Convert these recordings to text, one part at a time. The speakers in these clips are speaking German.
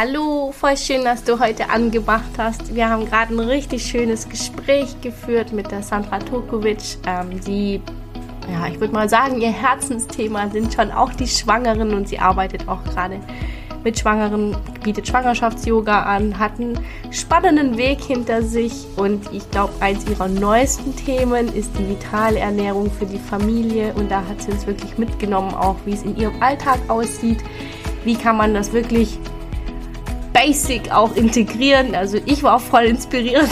Hallo, voll schön, dass du heute angemacht hast. Wir haben gerade ein richtig schönes Gespräch geführt mit der Sandra Tokovic. Ähm, sie, ja, ich würde mal sagen, ihr Herzensthema sind schon auch die Schwangeren und sie arbeitet auch gerade mit Schwangeren, bietet Schwangerschafts-Yoga an, hat einen spannenden Weg hinter sich und ich glaube, eins ihrer neuesten Themen ist die vitale Ernährung für die Familie und da hat sie uns wirklich mitgenommen, auch wie es in ihrem Alltag aussieht. Wie kann man das wirklich Basic auch integrieren. Also ich war voll inspiriert.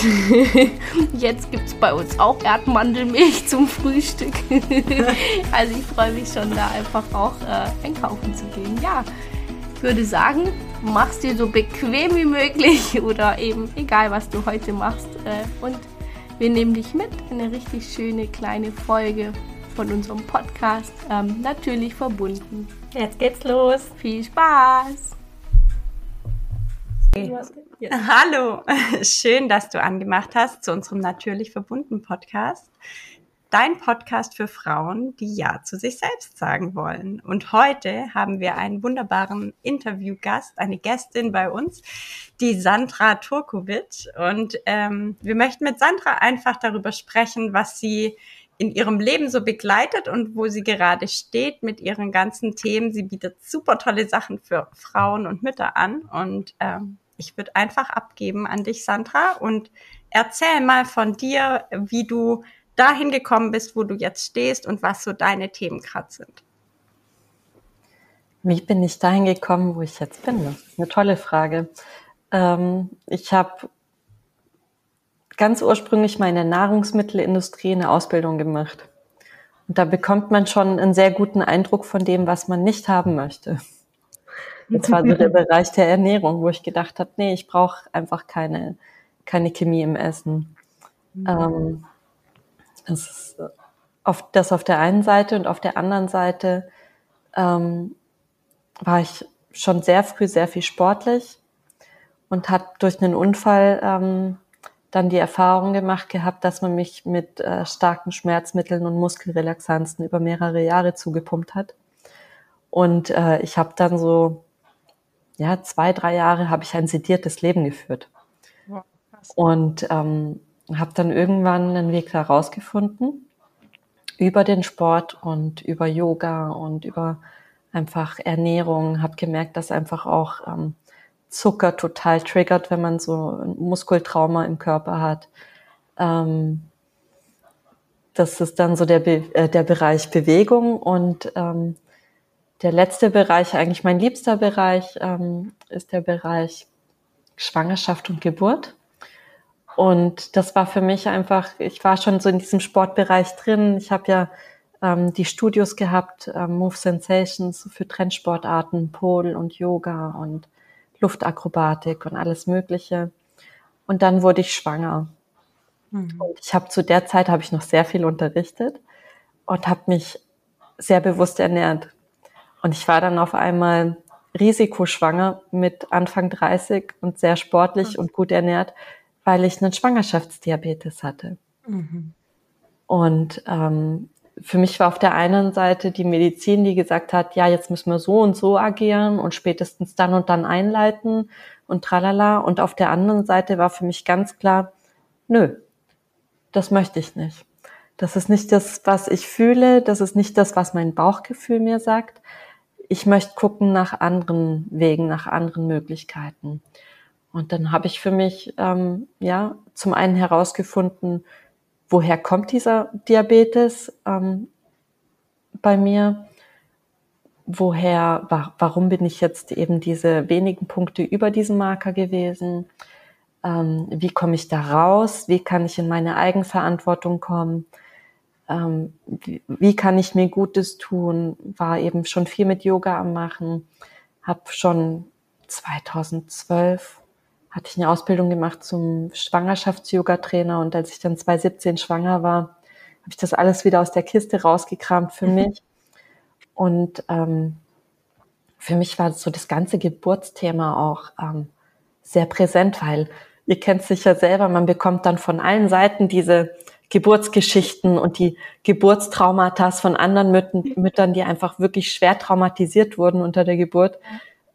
Jetzt gibt es bei uns auch Erdmandelmilch zum Frühstück. also ich freue mich schon da einfach auch äh, einkaufen zu gehen. Ja, ich würde sagen, mach's dir so bequem wie möglich oder eben egal, was du heute machst. Äh, und wir nehmen dich mit in eine richtig schöne kleine Folge von unserem Podcast. Ähm, natürlich verbunden. Jetzt geht's los. Viel Spaß! Hallo, schön, dass du angemacht hast zu unserem Natürlich verbunden Podcast. Dein Podcast für Frauen, die Ja zu sich selbst sagen wollen. Und heute haben wir einen wunderbaren Interviewgast, eine Gästin bei uns, die Sandra Turkovic. Und ähm, wir möchten mit Sandra einfach darüber sprechen, was sie in ihrem Leben so begleitet und wo sie gerade steht mit ihren ganzen Themen. Sie bietet super tolle Sachen für Frauen und Mütter an und ähm, ich würde einfach abgeben an dich, Sandra, und erzähl mal von dir, wie du dahin gekommen bist, wo du jetzt stehst und was so deine Themen gerade sind. Wie bin ich dahin gekommen, wo ich jetzt bin? Das ist eine tolle Frage. Ähm, ich habe ganz ursprünglich mal in der Nahrungsmittelindustrie eine Ausbildung gemacht. Und da bekommt man schon einen sehr guten Eindruck von dem, was man nicht haben möchte. Das war so der Bereich der Ernährung, wo ich gedacht habe, nee, ich brauche einfach keine, keine Chemie im Essen. Mhm. Ähm, das ist auf, das auf der einen Seite und auf der anderen Seite ähm, war ich schon sehr früh sehr viel sportlich und habe durch einen Unfall ähm, dann die Erfahrung gemacht gehabt, dass man mich mit äh, starken Schmerzmitteln und Muskelrelaxanzen über mehrere Jahre zugepumpt hat. Und äh, ich habe dann so ja, zwei, drei Jahre habe ich ein sediertes Leben geführt. Ja, und ähm, habe dann irgendwann einen Weg da rausgefunden über den Sport und über Yoga und über einfach Ernährung. Habe gemerkt, dass einfach auch ähm, Zucker total triggert, wenn man so ein Muskeltrauma im Körper hat. Ähm, das ist dann so der, Be äh, der Bereich Bewegung und ähm, der letzte Bereich, eigentlich mein liebster Bereich, ähm, ist der Bereich Schwangerschaft und Geburt. Und das war für mich einfach, ich war schon so in diesem Sportbereich drin. Ich habe ja ähm, die Studios gehabt, ähm, Move Sensations für Trendsportarten, Pole und Yoga und Luftakrobatik und alles Mögliche. Und dann wurde ich schwanger. Mhm. Und ich habe zu der Zeit habe ich noch sehr viel unterrichtet und habe mich sehr bewusst ernährt. Und ich war dann auf einmal risikoschwanger mit Anfang 30 und sehr sportlich und gut ernährt, weil ich einen Schwangerschaftsdiabetes hatte. Mhm. Und ähm, für mich war auf der einen Seite die Medizin, die gesagt hat, ja, jetzt müssen wir so und so agieren und spätestens dann und dann einleiten und tralala. Und auf der anderen Seite war für mich ganz klar, nö, das möchte ich nicht. Das ist nicht das, was ich fühle, das ist nicht das, was mein Bauchgefühl mir sagt ich möchte gucken nach anderen Wegen, nach anderen Möglichkeiten. Und dann habe ich für mich ähm, ja zum einen herausgefunden, woher kommt dieser Diabetes ähm, bei mir? Woher, wa warum bin ich jetzt eben diese wenigen Punkte über diesen Marker gewesen? Ähm, wie komme ich da raus? Wie kann ich in meine Eigenverantwortung kommen? Ähm, wie, wie, kann ich mir Gutes tun, war eben schon viel mit Yoga am Machen, habe schon 2012 hatte ich eine Ausbildung gemacht zum Schwangerschafts-Yoga-Trainer. Und als ich dann 2017 schwanger war, habe ich das alles wieder aus der Kiste rausgekramt für mich. Und ähm, für mich war so das ganze Geburtsthema auch ähm, sehr präsent, weil ihr kennt es sicher selber, man bekommt dann von allen Seiten diese Geburtsgeschichten und die Geburtstraumata von anderen Müttern, die einfach wirklich schwer traumatisiert wurden unter der Geburt.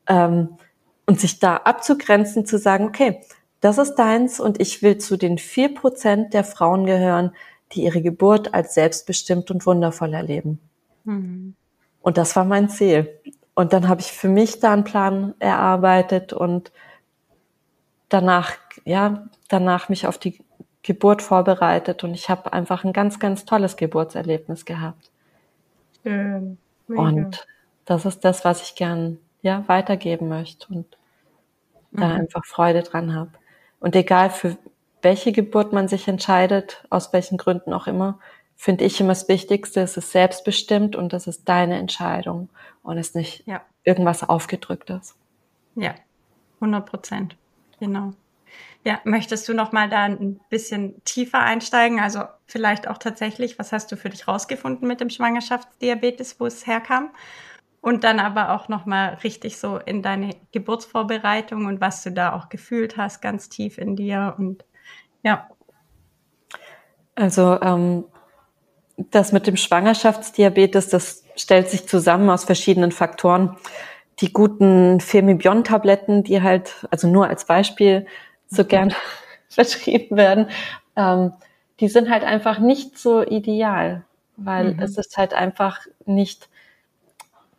Ähm, Und sich da abzugrenzen, zu sagen, okay, das ist deins und ich will zu den vier Prozent der Frauen gehören, die ihre Geburt als selbstbestimmt und wundervoll erleben. Mhm. Und das war mein Ziel. Und dann habe ich für mich da einen Plan erarbeitet und danach, ja, danach mich auf die Geburt vorbereitet und ich habe einfach ein ganz, ganz tolles Geburtserlebnis gehabt. Schön. Und das ist das, was ich gern ja weitergeben möchte und mhm. da einfach Freude dran habe. Und egal für welche Geburt man sich entscheidet, aus welchen Gründen auch immer, finde ich immer das Wichtigste, es ist selbstbestimmt und das ist deine Entscheidung und es ist nicht ja. irgendwas aufgedrücktes. Ja, 100 Prozent. Genau. Ja, möchtest du noch mal da ein bisschen tiefer einsteigen? Also vielleicht auch tatsächlich, was hast du für dich rausgefunden mit dem Schwangerschaftsdiabetes, wo es herkam? Und dann aber auch noch mal richtig so in deine Geburtsvorbereitung und was du da auch gefühlt hast, ganz tief in dir und ja. Also ähm, das mit dem Schwangerschaftsdiabetes, das stellt sich zusammen aus verschiedenen Faktoren. Die guten Firmibion-Tabletten, die halt, also nur als Beispiel, so gern verschrieben werden, ähm, die sind halt einfach nicht so ideal, weil mhm. es ist halt einfach nicht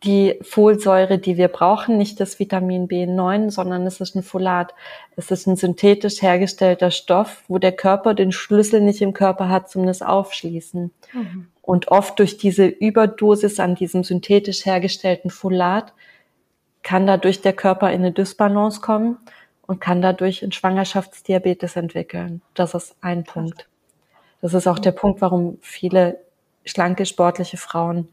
die Folsäure, die wir brauchen, nicht das Vitamin B9, sondern es ist ein Folat. Es ist ein synthetisch hergestellter Stoff, wo der Körper den Schlüssel nicht im Körper hat zum das Aufschließen. Mhm. Und oft durch diese Überdosis an diesem synthetisch hergestellten Folat kann dadurch der Körper in eine Dysbalance kommen und kann dadurch einen Schwangerschaftsdiabetes entwickeln. Das ist ein Punkt. Das ist auch der Punkt, warum viele schlanke, sportliche Frauen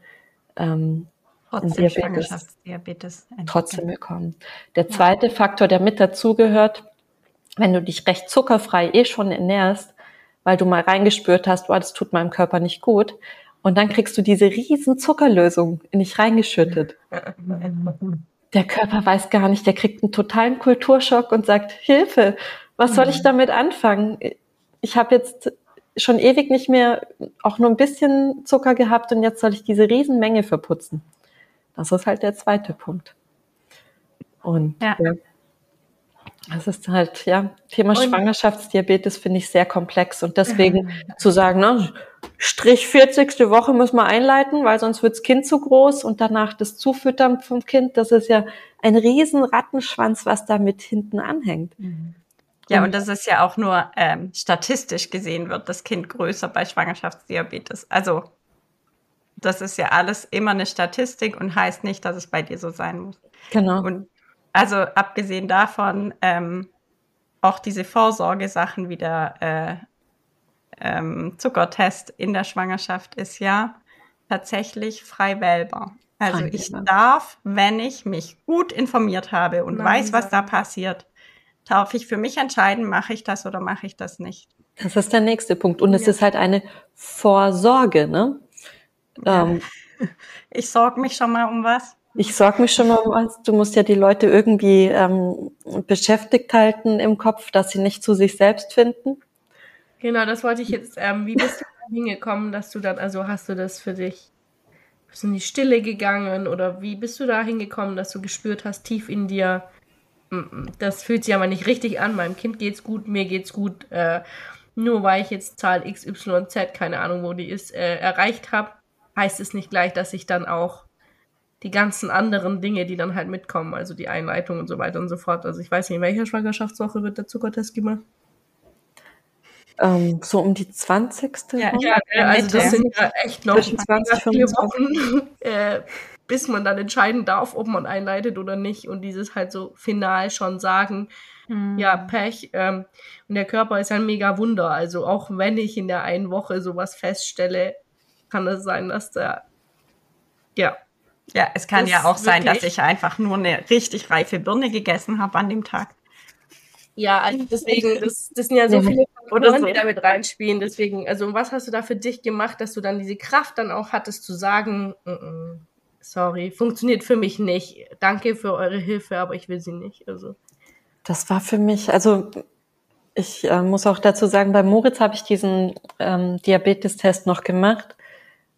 ähm, trotzdem Schwangerschaftsdiabetes trotzdem bekommen. Der zweite ja. Faktor, der mit dazugehört, wenn du dich recht zuckerfrei eh schon ernährst, weil du mal reingespürt hast, oh, das tut meinem Körper nicht gut, und dann kriegst du diese riesen Zuckerlösung nicht reingeschüttet. Der Körper weiß gar nicht, der kriegt einen totalen Kulturschock und sagt, Hilfe, was soll ich mhm. damit anfangen? Ich habe jetzt schon ewig nicht mehr auch nur ein bisschen Zucker gehabt und jetzt soll ich diese Riesenmenge verputzen. Das ist halt der zweite Punkt. Und ja. ja das ist halt, ja, Thema und Schwangerschaftsdiabetes finde ich sehr komplex und deswegen zu sagen, ne, Strich 40. Woche muss man einleiten, weil sonst wirds Kind zu groß und danach das Zufüttern vom Kind, das ist ja ein riesen Rattenschwanz, was da mit hinten anhängt. Mhm. Ja, und das ist ja auch nur ähm, statistisch gesehen wird das Kind größer bei Schwangerschaftsdiabetes. Also das ist ja alles immer eine Statistik und heißt nicht, dass es bei dir so sein muss. Genau. Und also abgesehen davon, ähm, auch diese Vorsorgesachen wie der äh, ähm, Zuckertest in der Schwangerschaft ist ja tatsächlich frei wählbar. Also ich darf, wenn ich mich gut informiert habe und Nein, weiß, was da passiert, darf ich für mich entscheiden, mache ich das oder mache ich das nicht. Das ist der nächste Punkt. Und es ist halt eine Vorsorge, ne? Ähm, ich sorge mich schon mal um was. Ich sorge mich schon mal um was. Du musst ja die Leute irgendwie ähm, beschäftigt halten im Kopf, dass sie nicht zu sich selbst finden. Genau, das wollte ich jetzt. Ähm, wie bist du hingekommen, dass du dann, also hast du das für dich, bist du in die Stille gegangen oder wie bist du da hingekommen, dass du gespürt hast, tief in dir, mm, mm, das fühlt sich aber nicht richtig an, meinem Kind geht's gut, mir geht's gut, äh, nur weil ich jetzt Zahl XYZ, keine Ahnung, wo die ist, äh, erreicht habe, heißt es nicht gleich, dass ich dann auch die ganzen anderen Dinge, die dann halt mitkommen, also die Einleitung und so weiter und so fort. Also ich weiß nicht, in welcher Schwangerschaftswoche wird der Zuckertest gemacht? Ähm, so um die 20. Ja, ja also das sind ja echt noch 20, vier Wochen, äh, bis man dann entscheiden darf, ob man einleitet oder nicht. Und dieses halt so final schon sagen, hm. ja, Pech. Ähm, und der Körper ist ein mega Wunder. Also auch wenn ich in der einen Woche sowas feststelle, kann es sein, dass der, ja. Ja, es kann ja auch sein, dass ich einfach nur eine richtig reife Birne gegessen habe an dem Tag. Ja, also deswegen, das, das sind ja so viele Faktoren, so. die damit reinspielen. Deswegen, also was hast du da für dich gemacht, dass du dann diese Kraft dann auch hattest zu sagen, mm -mm, sorry, funktioniert für mich nicht. Danke für eure Hilfe, aber ich will sie nicht. Also. Das war für mich, also ich äh, muss auch dazu sagen, bei Moritz habe ich diesen ähm, Diabetestest noch gemacht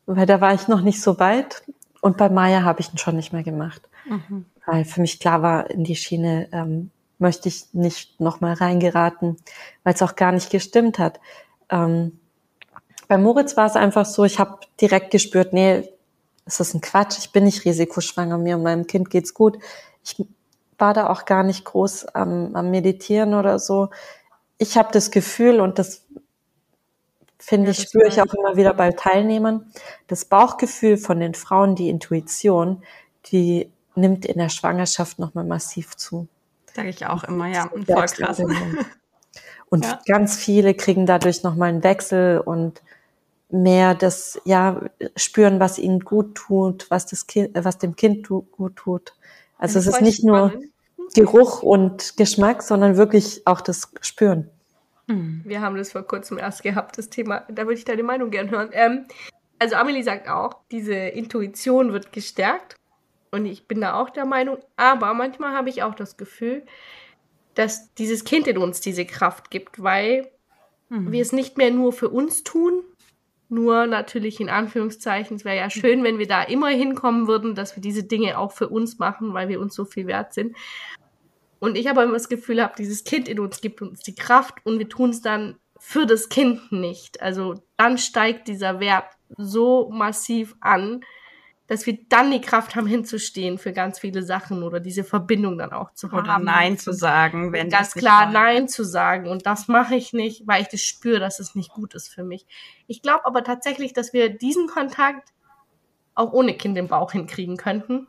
weil da war ich noch nicht so weit und bei Maya habe ich ihn schon nicht mehr gemacht. Mhm. Weil für mich klar war, in die Schiene ähm, möchte ich nicht nochmal reingeraten, weil es auch gar nicht gestimmt hat. Ähm, bei Moritz war es einfach so, ich habe direkt gespürt, nee, es ist ein Quatsch, ich bin nicht risikoschwanger, mir und meinem Kind geht's gut. Ich war da auch gar nicht groß am, am Meditieren oder so. Ich habe das Gefühl, und das finde ja, ich, spüre ich auch immer wieder bei Teilnehmern, das Bauchgefühl von den Frauen, die Intuition, die nimmt in der Schwangerschaft nochmal massiv zu. Sage ich auch immer, ja. Und voll krass. Und ja. ganz viele kriegen dadurch nochmal einen Wechsel und mehr das, ja, spüren, was ihnen gut tut, was das Kind, was dem Kind gut tut. Also es ist nicht spannend. nur Geruch und Geschmack, sondern wirklich auch das Spüren. Hm. Wir haben das vor kurzem erst gehabt, das Thema. Da würde ich deine Meinung gern hören. Ähm, also Amelie sagt auch, diese Intuition wird gestärkt. Und ich bin da auch der Meinung. Aber manchmal habe ich auch das Gefühl, dass dieses Kind in uns diese Kraft gibt, weil hm. wir es nicht mehr nur für uns tun, nur natürlich in Anführungszeichen, es wäre ja schön, wenn wir da immer hinkommen würden, dass wir diese Dinge auch für uns machen, weil wir uns so viel wert sind. Und ich aber immer das Gefühl habe, dieses Kind in uns gibt uns die Kraft und wir tun es dann für das Kind nicht. Also dann steigt dieser Wert so massiv an, dass wir dann die Kraft haben, hinzustehen für ganz viele Sachen oder diese Verbindung dann auch zu haben. Oder Nein zu sagen, wenn ganz klar Nein zu sagen. Und das mache ich nicht, weil ich das spüre, dass es nicht gut ist für mich. Ich glaube aber tatsächlich, dass wir diesen Kontakt auch ohne Kind im Bauch hinkriegen könnten,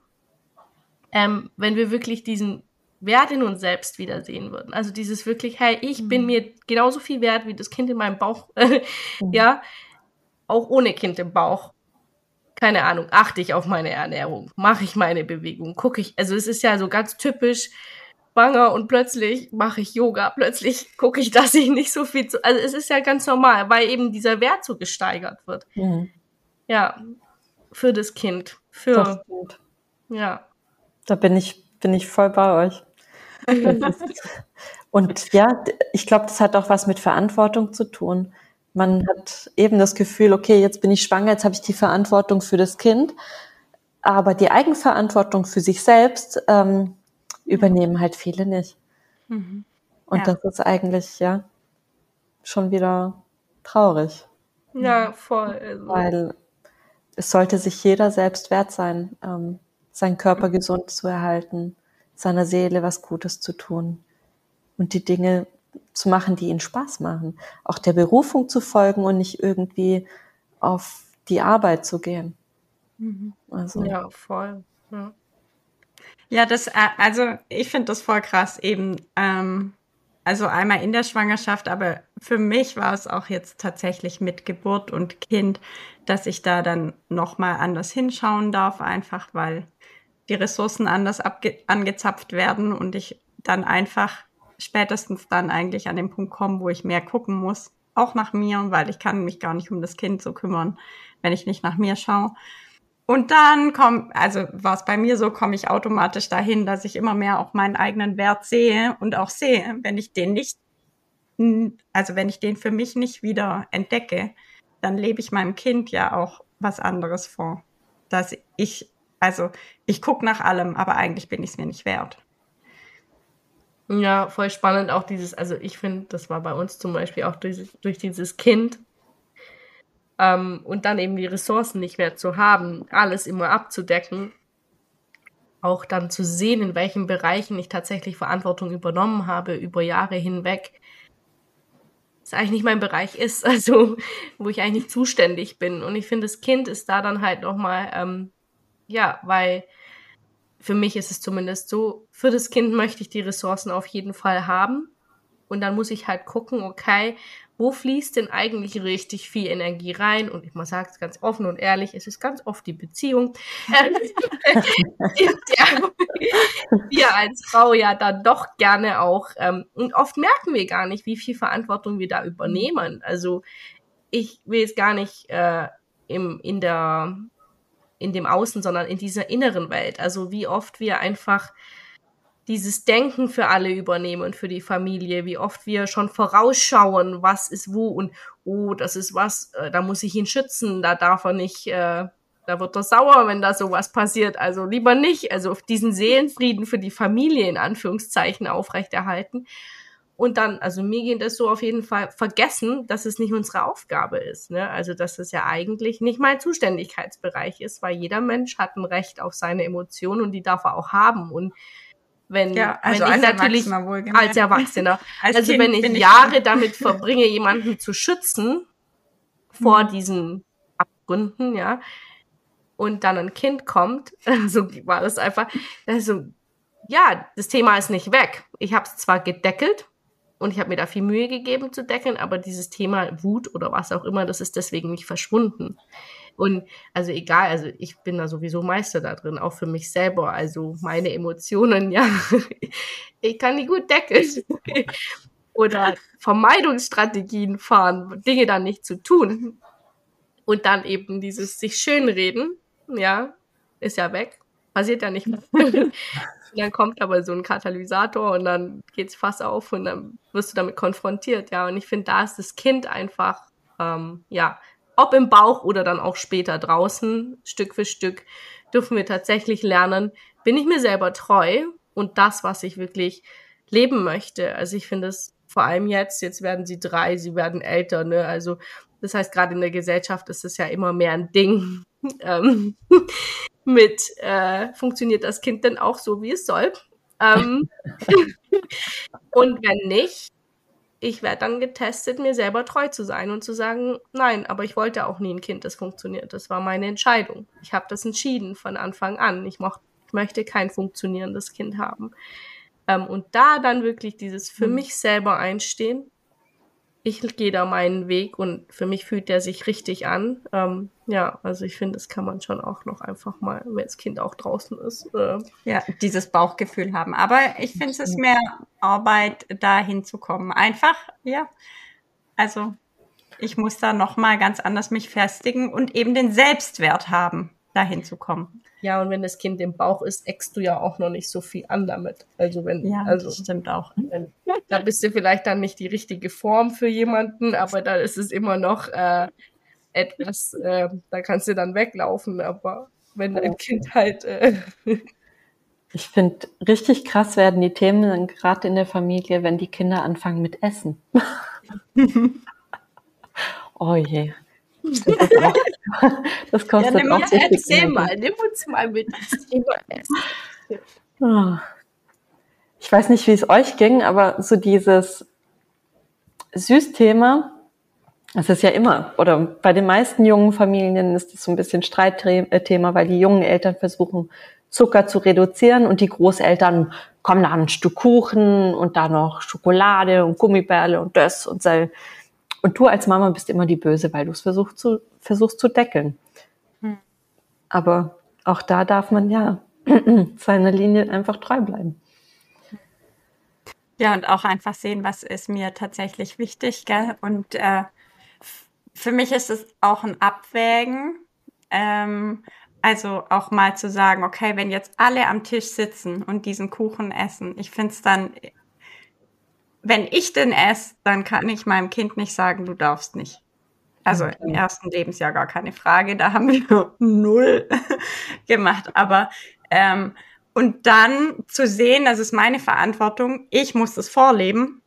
ähm, wenn wir wirklich diesen Wert in uns selbst wiedersehen würden. Also dieses wirklich, hey, ich mhm. bin mir genauso viel wert wie das Kind in meinem Bauch, mhm. ja, auch ohne Kind im Bauch. Keine Ahnung, achte ich auf meine Ernährung, mache ich meine Bewegung, gucke ich, also es ist ja so ganz typisch, schwanger und plötzlich mache ich Yoga, plötzlich gucke ich, dass ich nicht so viel zu, also es ist ja ganz normal, weil eben dieser Wert so gesteigert wird. Mhm. Ja, für das Kind, für, das ja. Da bin ich, bin ich voll bei euch. Und ja, ich glaube, das hat auch was mit Verantwortung zu tun. Man hat eben das Gefühl, okay, jetzt bin ich schwanger, jetzt habe ich die Verantwortung für das Kind, aber die Eigenverantwortung für sich selbst ähm, übernehmen halt viele nicht. Mhm. Und ja. das ist eigentlich ja schon wieder traurig. Ja, voll. Also. Weil es sollte sich jeder selbst wert sein, ähm, seinen Körper gesund zu erhalten seiner Seele was Gutes zu tun und die Dinge zu machen, die ihnen Spaß machen. Auch der Berufung zu folgen und nicht irgendwie auf die Arbeit zu gehen. Mhm. Also. Ja, voll. Ja. Ja, das, äh, also ich finde das voll krass eben. Ähm, also einmal in der Schwangerschaft, aber für mich war es auch jetzt tatsächlich mit Geburt und Kind, dass ich da dann nochmal anders hinschauen darf, einfach weil die Ressourcen anders angezapft werden und ich dann einfach spätestens dann eigentlich an den Punkt komme, wo ich mehr gucken muss, auch nach mir, weil ich kann mich gar nicht um das Kind so kümmern, wenn ich nicht nach mir schaue. Und dann kommt, also war es bei mir so, komme ich automatisch dahin, dass ich immer mehr auch meinen eigenen Wert sehe und auch sehe, wenn ich den nicht, also wenn ich den für mich nicht wieder entdecke, dann lebe ich meinem Kind ja auch was anderes vor. Dass ich also ich gucke nach allem, aber eigentlich bin ich es mir nicht wert. Ja, voll spannend auch dieses, also ich finde, das war bei uns zum Beispiel auch durch, durch dieses Kind ähm, und dann eben die Ressourcen nicht mehr zu haben, alles immer abzudecken, auch dann zu sehen, in welchen Bereichen ich tatsächlich Verantwortung übernommen habe über Jahre hinweg, das eigentlich nicht mein Bereich ist, also wo ich eigentlich nicht zuständig bin. Und ich finde, das Kind ist da dann halt nochmal ähm, ja, weil für mich ist es zumindest so, für das Kind möchte ich die Ressourcen auf jeden Fall haben. Und dann muss ich halt gucken, okay, wo fließt denn eigentlich richtig viel Energie rein? Und ich sagen es ganz offen und ehrlich, es ist ganz oft die Beziehung. ja, wir als Frau ja dann doch gerne auch. Ähm, und oft merken wir gar nicht, wie viel Verantwortung wir da übernehmen. Also ich will jetzt gar nicht äh, im, in der in dem Außen, sondern in dieser inneren Welt. Also wie oft wir einfach dieses Denken für alle übernehmen und für die Familie, wie oft wir schon vorausschauen, was ist wo und oh, das ist was, äh, da muss ich ihn schützen, da darf er nicht, äh, da wird er sauer, wenn da sowas passiert. Also lieber nicht. Also diesen Seelenfrieden für die Familie in Anführungszeichen aufrechterhalten. Und dann, also mir geht es so auf jeden Fall vergessen, dass es nicht unsere Aufgabe ist. Ne? Also dass es ja eigentlich nicht mein Zuständigkeitsbereich ist, weil jeder Mensch hat ein Recht auf seine Emotionen und die darf er auch haben. Und wenn, ja, also wenn ich natürlich als Erwachsener, als also kind wenn ich, ich Jahre damit verbringe, jemanden zu schützen vor hm. diesen Abgründen, ja, und dann ein Kind kommt, so war das einfach, also ja, das Thema ist nicht weg. Ich habe es zwar gedeckelt und ich habe mir da viel Mühe gegeben zu deckeln, aber dieses Thema Wut oder was auch immer, das ist deswegen nicht verschwunden. Und also egal, also ich bin da sowieso Meister da drin, auch für mich selber. Also meine Emotionen, ja, ich kann die gut deckeln. Oder Vermeidungsstrategien fahren, Dinge dann nicht zu tun. Und dann eben dieses sich schönreden, ja, ist ja weg. Passiert ja nicht mehr. dann kommt aber so ein Katalysator und dann geht's fast auf und dann wirst du damit konfrontiert, ja. Und ich finde, da ist das Kind einfach, ähm, ja, ob im Bauch oder dann auch später draußen, Stück für Stück, dürfen wir tatsächlich lernen, bin ich mir selber treu und das, was ich wirklich leben möchte. Also ich finde es vor allem jetzt, jetzt werden sie drei, sie werden älter, ne? Also das heißt, gerade in der Gesellschaft ist es ja immer mehr ein Ding. Ähm, mit äh, funktioniert das Kind denn auch so, wie es soll? Ähm, und wenn nicht, ich werde dann getestet, mir selber treu zu sein und zu sagen, nein, aber ich wollte auch nie ein Kind, das funktioniert. Das war meine Entscheidung. Ich habe das entschieden von Anfang an. Ich, mocht, ich möchte kein funktionierendes Kind haben. Ähm, und da dann wirklich dieses für mhm. mich selber einstehen ich gehe da meinen Weg und für mich fühlt der sich richtig an. Ähm, ja, also ich finde, das kann man schon auch noch einfach mal, wenn das Kind auch draußen ist. Äh, ja, dieses Bauchgefühl haben. Aber ich finde, es ist mehr Arbeit, da hinzukommen. Einfach, ja. Also ich muss da noch mal ganz anders mich festigen und eben den Selbstwert haben, dahin zu kommen. Ja, und wenn das Kind im Bauch ist, eckst du ja auch noch nicht so viel an damit. Also wenn, ja, also das stimmt auch. Wenn, da bist du vielleicht dann nicht die richtige Form für jemanden, aber da ist es immer noch äh, etwas, äh, da kannst du dann weglaufen, aber wenn dein Kind halt äh, Ich finde, richtig krass werden die Themen gerade in der Familie, wenn die Kinder anfangen mit Essen. oh je. Das, kostet ja, auch sehr Erzähl mal, nimm uns mal mit. Ah. Ich weiß nicht, wie es euch ging, aber so dieses Süßthema, das ist ja immer, oder bei den meisten jungen Familien ist das so ein bisschen Streitthema, weil die jungen Eltern versuchen, Zucker zu reduzieren und die Großeltern kommen da ein Stück Kuchen und da noch Schokolade und Gummibärle und das und so. Und du als Mama bist immer die Böse, weil du es versuchst zu, versuchst zu deckeln. Hm. Aber auch da darf man ja seiner Linie einfach treu bleiben. Ja, und auch einfach sehen, was ist mir tatsächlich wichtig. Gell? Und äh, für mich ist es auch ein Abwägen. Ähm, also auch mal zu sagen, okay, wenn jetzt alle am Tisch sitzen und diesen Kuchen essen, ich finde es dann wenn ich den esse, dann kann ich meinem Kind nicht sagen, du darfst nicht. Also im ersten Lebensjahr gar keine Frage, da haben wir null gemacht. Aber ähm, und dann zu sehen, das ist meine Verantwortung, ich muss das vorleben.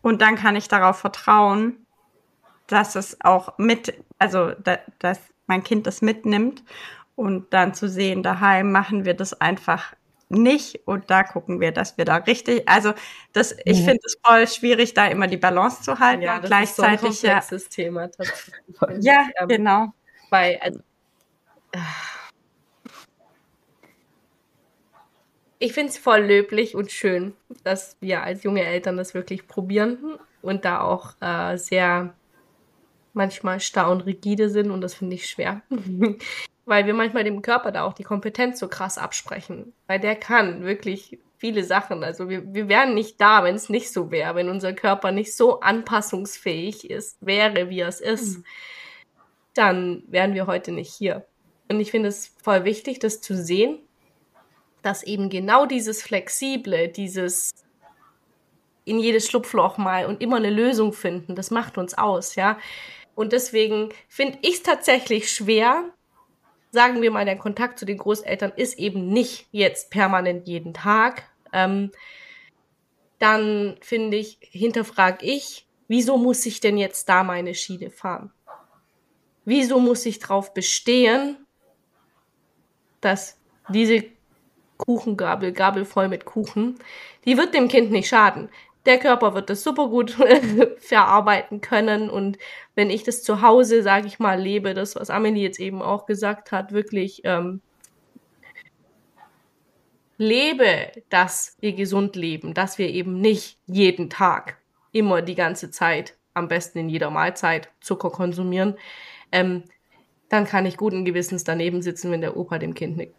Und dann kann ich darauf vertrauen, dass es auch mit, also da, dass mein Kind das mitnimmt. Und dann zu sehen, daheim machen wir das einfach nicht und da gucken wir, dass wir da richtig, also das, ich mhm. finde es voll schwierig, da immer die Balance zu halten ja, und das gleichzeitig ist so ein komplexes ja, Thema ja, ähm, genau. Bei, also, ich finde es voll löblich und schön, dass wir als junge Eltern das wirklich probieren und da auch äh, sehr manchmal starr und rigide sind und das finde ich schwer. Weil wir manchmal dem Körper da auch die Kompetenz so krass absprechen. Weil der kann wirklich viele Sachen. Also wir, wir wären nicht da, wenn es nicht so wäre, wenn unser Körper nicht so anpassungsfähig ist, wäre, wie es ist, mhm. dann wären wir heute nicht hier. Und ich finde es voll wichtig, das zu sehen, dass eben genau dieses Flexible, dieses in jedes Schlupfloch mal und immer eine Lösung finden, das macht uns aus, ja. Und deswegen finde ich es tatsächlich schwer, sagen wir mal, der Kontakt zu den Großeltern ist eben nicht jetzt permanent jeden Tag, ähm, dann finde ich, hinterfrage ich, wieso muss ich denn jetzt da meine Schiene fahren? Wieso muss ich darauf bestehen, dass diese Kuchengabel, Gabel voll mit Kuchen, die wird dem Kind nicht schaden. Der Körper wird das super gut verarbeiten können und wenn ich das zu Hause, sage ich mal, lebe, das, was Amelie jetzt eben auch gesagt hat, wirklich ähm, lebe, dass wir gesund leben, dass wir eben nicht jeden Tag, immer die ganze Zeit, am besten in jeder Mahlzeit Zucker konsumieren, ähm, dann kann ich guten Gewissens daneben sitzen, wenn der Opa dem Kind ne,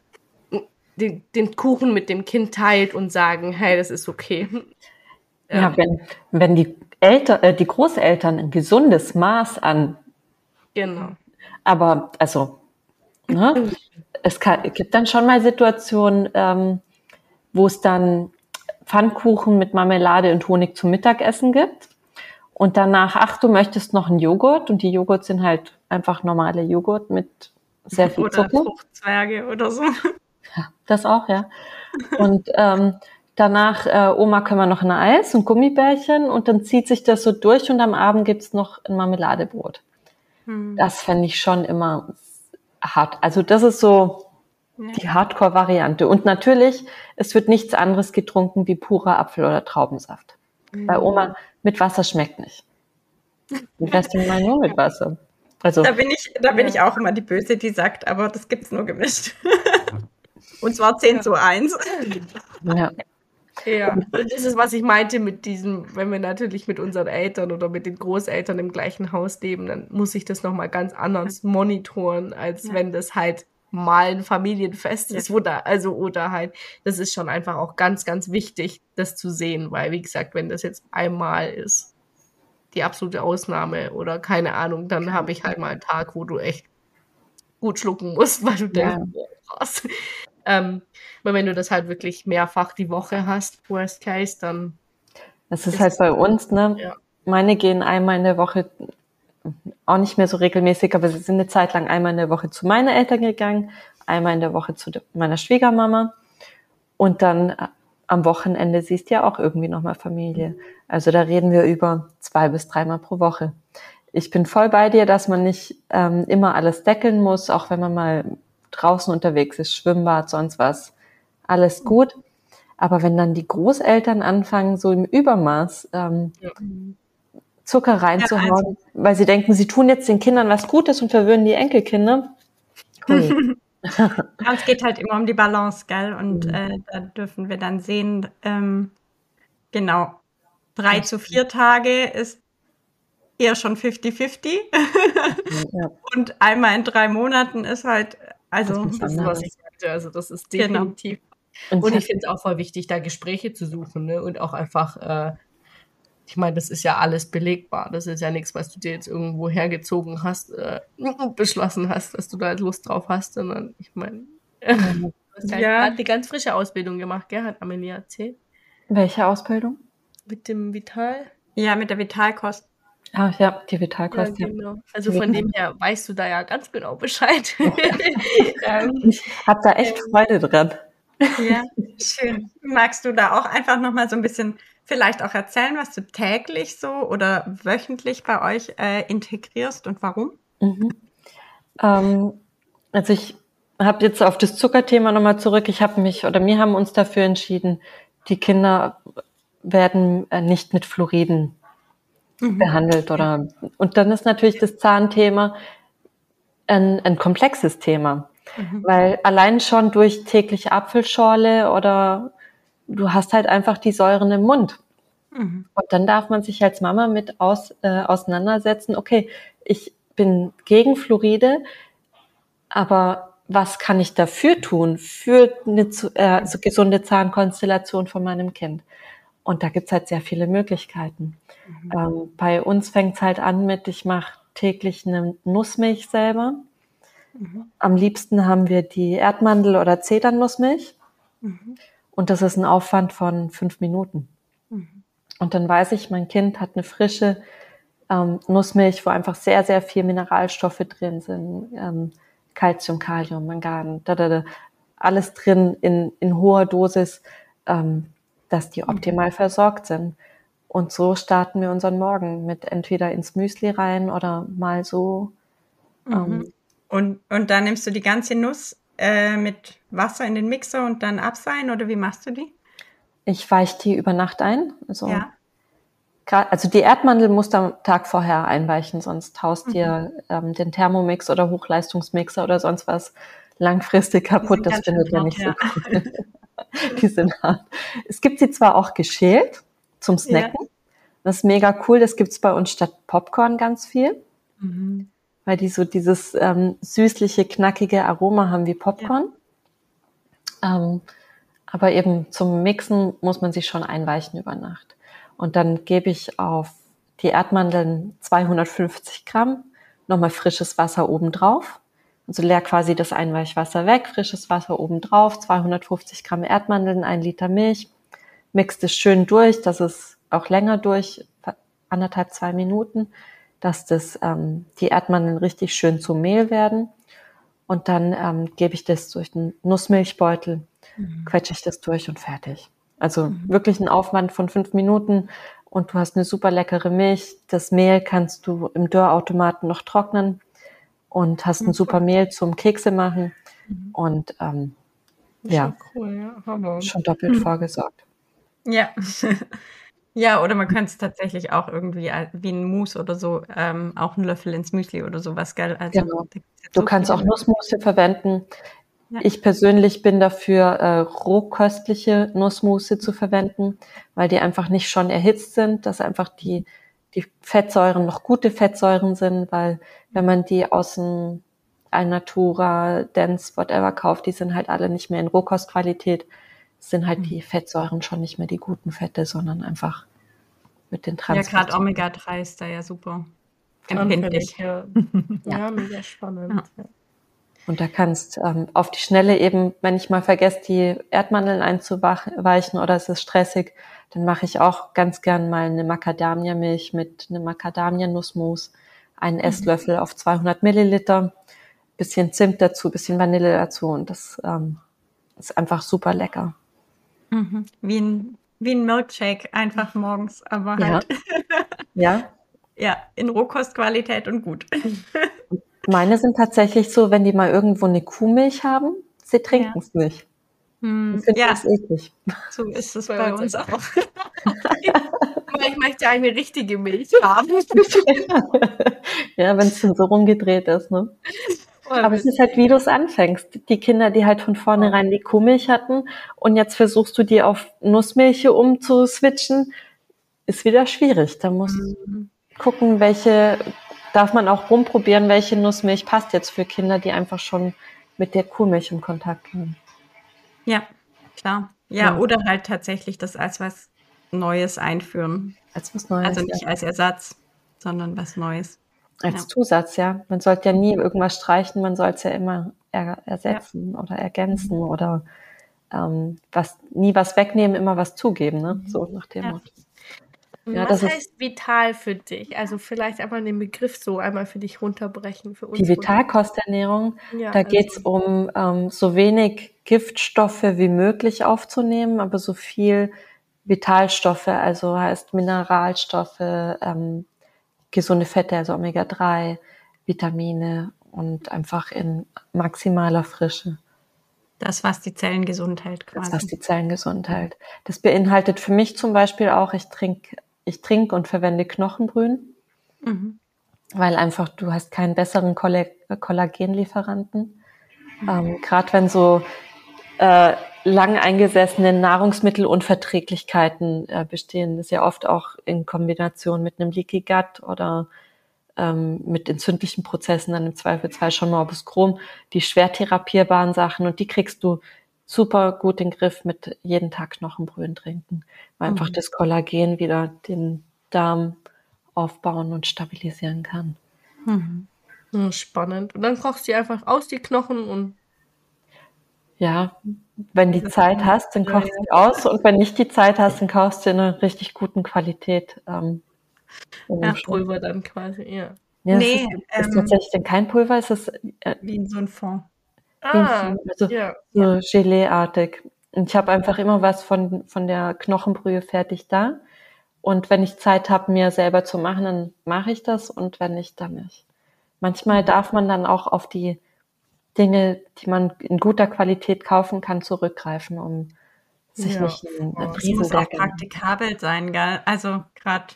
den, den Kuchen mit dem Kind teilt und sagen, hey, das ist okay. Ja, wenn, wenn die Eltern, äh, die Großeltern ein gesundes Maß an. Genau. Aber, also, ne, es kann, gibt dann schon mal Situationen, ähm, wo es dann Pfannkuchen mit Marmelade und Honig zum Mittagessen gibt. Und danach, ach, du möchtest noch einen Joghurt und die Joghurt sind halt einfach normale Joghurt mit sehr viel oder Zucker. Fruchtzwerge oder so. Ja, das auch, ja. Und ähm, Danach, äh, Oma, können wir noch ein Eis und Gummibärchen und dann zieht sich das so durch und am Abend gibt's noch ein Marmeladebrot. Hm. Das fände ich schon immer hart. Also das ist so ja. die Hardcore-Variante. Und natürlich, es wird nichts anderes getrunken wie purer Apfel- oder Traubensaft. Mhm. Bei Oma mit Wasser schmeckt nicht. Wär's denn mal nur mit Wasser? Also, da bin ich, da bin ja. ich auch immer die Böse, die sagt, aber das gibt's nur gemischt. Und zwar 10 ja. zu 1. Ja. Ja, und das ist, was ich meinte mit diesem, wenn wir natürlich mit unseren Eltern oder mit den Großeltern im gleichen Haus leben, dann muss ich das nochmal ganz anders monitoren, als ja. wenn das halt mal ein Familienfest ist, oder, also, oder halt, das ist schon einfach auch ganz, ganz wichtig, das zu sehen, weil, wie gesagt, wenn das jetzt einmal ist, die absolute Ausnahme oder keine Ahnung, dann habe ich halt mal einen Tag, wo du echt gut schlucken musst, weil du ja. denkst, krass. Ähm, weil wenn du das halt wirklich mehrfach die Woche hast, worst case, dann. Das ist, ist halt bei uns, ne? Ja. Meine gehen einmal in der Woche, auch nicht mehr so regelmäßig, aber sie sind eine Zeit lang einmal in der Woche zu meinen Eltern gegangen, einmal in der Woche zu meiner Schwiegermama und dann äh, am Wochenende siehst du ja auch irgendwie nochmal Familie. Also da reden wir über zwei bis dreimal pro Woche. Ich bin voll bei dir, dass man nicht ähm, immer alles deckeln muss, auch wenn man mal draußen unterwegs ist, Schwimmbad, sonst was, alles gut. Aber wenn dann die Großeltern anfangen, so im Übermaß ähm, ja. Zucker reinzuhauen, ja, also. weil sie denken, sie tun jetzt den Kindern was Gutes und verwöhnen die Enkelkinder. ja, es geht halt immer um die Balance, gell? Und mhm. äh, da dürfen wir dann sehen, ähm, genau, drei zu vier Tage ist eher schon 50-50. ja. Und einmal in drei Monaten ist halt also, das, das ist, was ich sagte. Also, das ist definitiv. Genau. Und ich finde es auch voll wichtig, da Gespräche zu suchen ne? und auch einfach, äh, ich meine, das ist ja alles belegbar. Das ist ja nichts, was du dir jetzt irgendwo hergezogen hast, äh, beschlossen hast, dass du da Lust drauf hast, sondern ich meine, du hast ja, ja die ganz frische Ausbildung gemacht, gell? Hat Amelia erzählt. Welche Ausbildung? Mit dem Vital? Ja, mit der Vitalkost. Ah, ja, die Vitalkost. Ja, genau. Also von dem her weißt du da ja ganz genau Bescheid. Ähm, ich habe da echt Freude dran. Ja, schön. Magst du da auch einfach nochmal so ein bisschen vielleicht auch erzählen, was du täglich so oder wöchentlich bei euch äh, integrierst und warum? Mhm. Ähm, also ich habe jetzt auf das Zuckerthema nochmal zurück. Ich habe mich oder wir haben uns dafür entschieden, die Kinder werden äh, nicht mit Fluoriden mhm. behandelt oder und dann ist natürlich das Zahnthema ein, ein komplexes Thema, mhm. weil allein schon durch tägliche Apfelschorle oder du hast halt einfach die Säuren im Mund. Mhm. Und dann darf man sich als Mama mit aus, äh, auseinandersetzen, okay, ich bin gegen Fluoride, aber was kann ich dafür tun für eine äh, so gesunde Zahnkonstellation von meinem Kind? Und da gibt's halt sehr viele Möglichkeiten. Mhm. Ähm, bei uns fängt's halt an mit, ich mache täglich eine Nussmilch selber. Mhm. Am liebsten haben wir die Erdmandel- oder Zedernnussmilch. Mhm. Und das ist ein Aufwand von fünf Minuten. Mhm. Und dann weiß ich, mein Kind hat eine frische ähm, Nussmilch, wo einfach sehr, sehr viel Mineralstoffe drin sind. Ähm, Calcium, Kalium, Mangan, da, da, da, alles drin in, in hoher Dosis, ähm, dass die optimal versorgt sind. Und so starten wir unseren Morgen mit entweder ins Müsli rein oder mal so. Mhm. Ähm, und, und dann nimmst du die ganze Nuss äh, mit Wasser in den Mixer und dann abseihen oder wie machst du die? Ich weiche die über Nacht ein. Also, ja. also die Erdmandel musst du am Tag vorher einweichen, sonst haust mhm. dir ähm, den Thermomix oder Hochleistungsmixer oder sonst was langfristig kaputt. Das findet ja nicht so cool. die sind hart. Es gibt sie zwar auch geschält zum Snacken. Ja. Das ist mega cool. Das gibt's bei uns statt Popcorn ganz viel. Mhm. Weil die so dieses ähm, süßliche, knackige Aroma haben wie Popcorn. Ja. Ähm, aber eben zum Mixen muss man sich schon einweichen über Nacht. Und dann gebe ich auf die Erdmandeln 250 Gramm nochmal frisches Wasser oben drauf. Also leer quasi das Einweichwasser weg, frisches Wasser oben drauf, 250 Gramm Erdmandeln, ein Liter Milch, mixt es schön durch, dass es auch länger durch, anderthalb, zwei Minuten, dass das, ähm, die Erdmandeln richtig schön zu Mehl werden. Und dann ähm, gebe ich das durch den Nussmilchbeutel, mhm. quetsche ich das durch und fertig. Also mhm. wirklich ein Aufwand von fünf Minuten und du hast eine super leckere Milch. Das Mehl kannst du im Dörrautomaten noch trocknen und hast ein super Mehl zum Kekse machen mhm. und ähm, ja, cool, ja. schon doppelt mhm. vorgesorgt. Ja. ja, oder man könnte es tatsächlich auch irgendwie wie ein Mousse oder so, ähm, auch einen Löffel ins Müsli oder sowas, gell? Also, genau. Du kannst auch Nussmusse verwenden. Ja. Ich persönlich bin dafür, äh, rohköstliche Nussmusse zu verwenden, weil die einfach nicht schon erhitzt sind, dass einfach die, die Fettsäuren noch gute Fettsäuren sind, weil wenn man die aus dem Alnatura, Dance, whatever kauft, die sind halt alle nicht mehr in Rohkostqualität sind halt mhm. die Fettsäuren schon nicht mehr die guten Fette, sondern einfach mit den Trans. Ja, gerade Omega-3 ist da ja super empfindlich. Ja. ja, mega spannend. Ja. Und da kannst ähm, auf die Schnelle eben, wenn ich mal vergesse, die Erdmandeln einzuweichen oder es ist stressig, dann mache ich auch ganz gern mal eine Macadamia-Milch mit einem Macadamia-Nussmus, einen mhm. Esslöffel auf 200 Milliliter, bisschen Zimt dazu, bisschen Vanille dazu und das ähm, ist einfach super lecker. Mhm. Wie, ein, wie ein Milkshake, einfach morgens, aber halt. Ja. ja. ja, in Rohkostqualität und gut. Meine sind tatsächlich so, wenn die mal irgendwo eine Kuhmilch haben, sie trinken es ja. nicht. Hm, ich ja, das eklig. So ist es bei, bei uns auch. ich möchte eine richtige Milch haben. ja, wenn es schon so rumgedreht ist, ne? Aber es ist halt, wie du es anfängst. Die Kinder, die halt von vornherein die Kuhmilch hatten und jetzt versuchst du die auf Nussmilch umzuswitchen, ist wieder schwierig. Da muss mhm. gucken, welche, darf man auch rumprobieren, welche Nussmilch passt jetzt für Kinder, die einfach schon mit der Kuhmilch in Kontakt kommen. Ja, klar. Ja, ja, oder halt tatsächlich das als was Neues einführen. Als was Neues. Also nicht ja. als Ersatz, sondern was Neues. Als ja. Zusatz, ja. Man sollte ja nie irgendwas streichen, man soll es ja immer er, ersetzen oder ergänzen oder ähm, was, nie was wegnehmen, immer was zugeben, ne? So nach dem. Motto. Ja, was heißt ist, vital für dich? Also vielleicht einmal den Begriff so einmal für dich runterbrechen. Für uns die Vitalkosternährung, ja, da also. geht's um ähm, so wenig Giftstoffe wie möglich aufzunehmen, aber so viel Vitalstoffe, also heißt Mineralstoffe, ähm, gesunde Fette, also Omega-3, Vitamine und einfach in maximaler Frische. Das, was die Zellen gesund hält, quasi. Das, was die Zellen gesund hält. Das beinhaltet für mich zum Beispiel auch, ich trinke ich trinke und verwende Knochenbrühen, mhm. weil einfach du hast keinen besseren Kollagenlieferanten. Mhm. Ähm, Gerade wenn so äh, lang eingesessene Nahrungsmittelunverträglichkeiten äh, bestehen. Das ist ja oft auch in Kombination mit einem Leaky Gut oder ähm, mit entzündlichen Prozessen, dann im Zweifelsfall schon Morbus Crohn, die schwer therapierbaren Sachen und die kriegst du super gut in den Griff mit jeden Tag Knochenbrühen trinken, weil mhm. einfach das Kollagen wieder den Darm aufbauen und stabilisieren kann. Mhm. Spannend. Und dann kochst du einfach aus die Knochen und ja, wenn die Zeit hast, dann kochst du ja, aus und wenn nicht die Zeit hast, dann kaufst du in einer richtig guten Qualität. Ähm, ja, Pulver dann quasi, ja. Ja, nee, ist, ähm, ist tatsächlich kein Pulver, ist es äh, wie in so ein Fond. Ah, also ja. so Gelee-artig. Und ich habe einfach immer was von, von der Knochenbrühe fertig da. Und wenn ich Zeit habe, mir selber zu machen, dann mache ich das und wenn nicht, dann nicht. Manchmal darf man dann auch auf die Dinge, die man in guter Qualität kaufen kann, zurückgreifen, um sich ja. nicht in oh, Das muss auch praktikabel sein, gell? Also gerade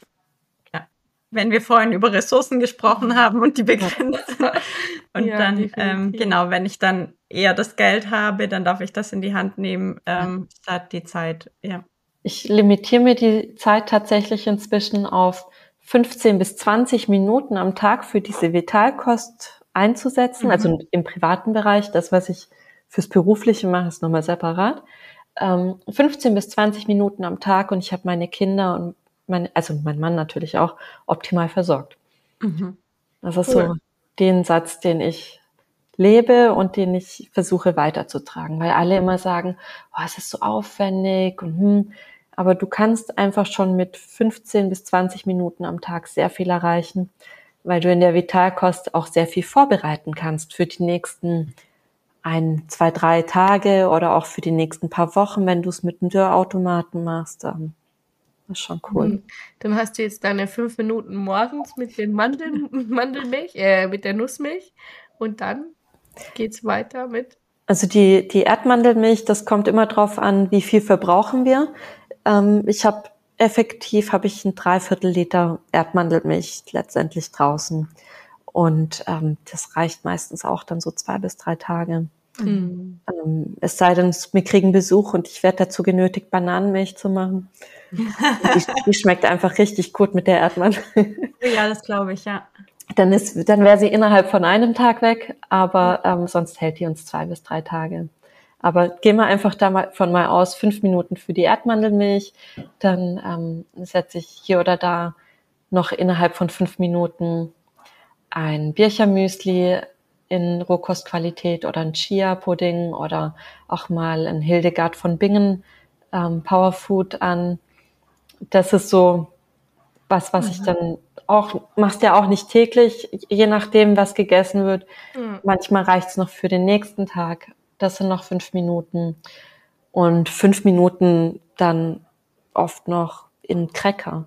wenn wir vorhin über Ressourcen gesprochen haben und die begrenzt. und ja, dann, ähm, genau, wenn ich dann eher das Geld habe, dann darf ich das in die Hand nehmen, ähm, statt die Zeit, ja. Ich limitiere mir die Zeit tatsächlich inzwischen auf 15 bis 20 Minuten am Tag für diese Vitalkost einzusetzen, also mhm. also im privaten Bereich. Das, was ich fürs Berufliche mache, ist nochmal separat. Ähm, 15 bis 20 Minuten am Tag und ich habe meine Kinder und mein, also mein Mann natürlich auch optimal versorgt. Mhm. Das ist cool. so den Satz, den ich lebe und den ich versuche weiterzutragen, weil alle immer sagen, oh, es ist so aufwendig und hm, aber du kannst einfach schon mit 15 bis 20 Minuten am Tag sehr viel erreichen weil du in der Vitalkost auch sehr viel vorbereiten kannst für die nächsten ein, zwei, drei Tage oder auch für die nächsten paar Wochen, wenn du es mit einem Dörrautomaten machst. Ähm, das ist schon cool. Hm. Dann hast du jetzt deine fünf Minuten morgens mit den Mandeln, Mandelmilch, äh, mit der Nussmilch und dann geht's weiter mit. Also die, die Erdmandelmilch, das kommt immer drauf an, wie viel verbrauchen wir. Ähm, ich habe effektiv habe ich ein Dreiviertel Liter Erdmandelmilch letztendlich draußen. Und ähm, das reicht meistens auch dann so zwei bis drei Tage. Mhm. Ähm, es sei denn, wir kriegen Besuch und ich werde dazu genötigt, Bananenmilch zu machen. Die, die, schmeckt einfach richtig gut mit der Erdmandel. ja, das glaube ich, ja. Dann ist, dann wäre sie innerhalb von einem Tag weg, aber ähm, sonst hält die uns zwei bis drei Tage. Aber gehen wir einfach davon mal aus, fünf Minuten für die Erdmandelmilch, dann ähm, setze ich hier oder da noch innerhalb von fünf Minuten ein Birchermüsli in Rohkostqualität oder ein Chia-Pudding oder auch mal ein Hildegard von Bingen ähm, Powerfood an. Das ist so was, was mhm. ich dann auch, machst ja auch nicht täglich, je nachdem, was gegessen wird. Mhm. Manchmal reicht's noch für den nächsten Tag das sind noch fünf Minuten. Und fünf Minuten dann oft noch in Cracker.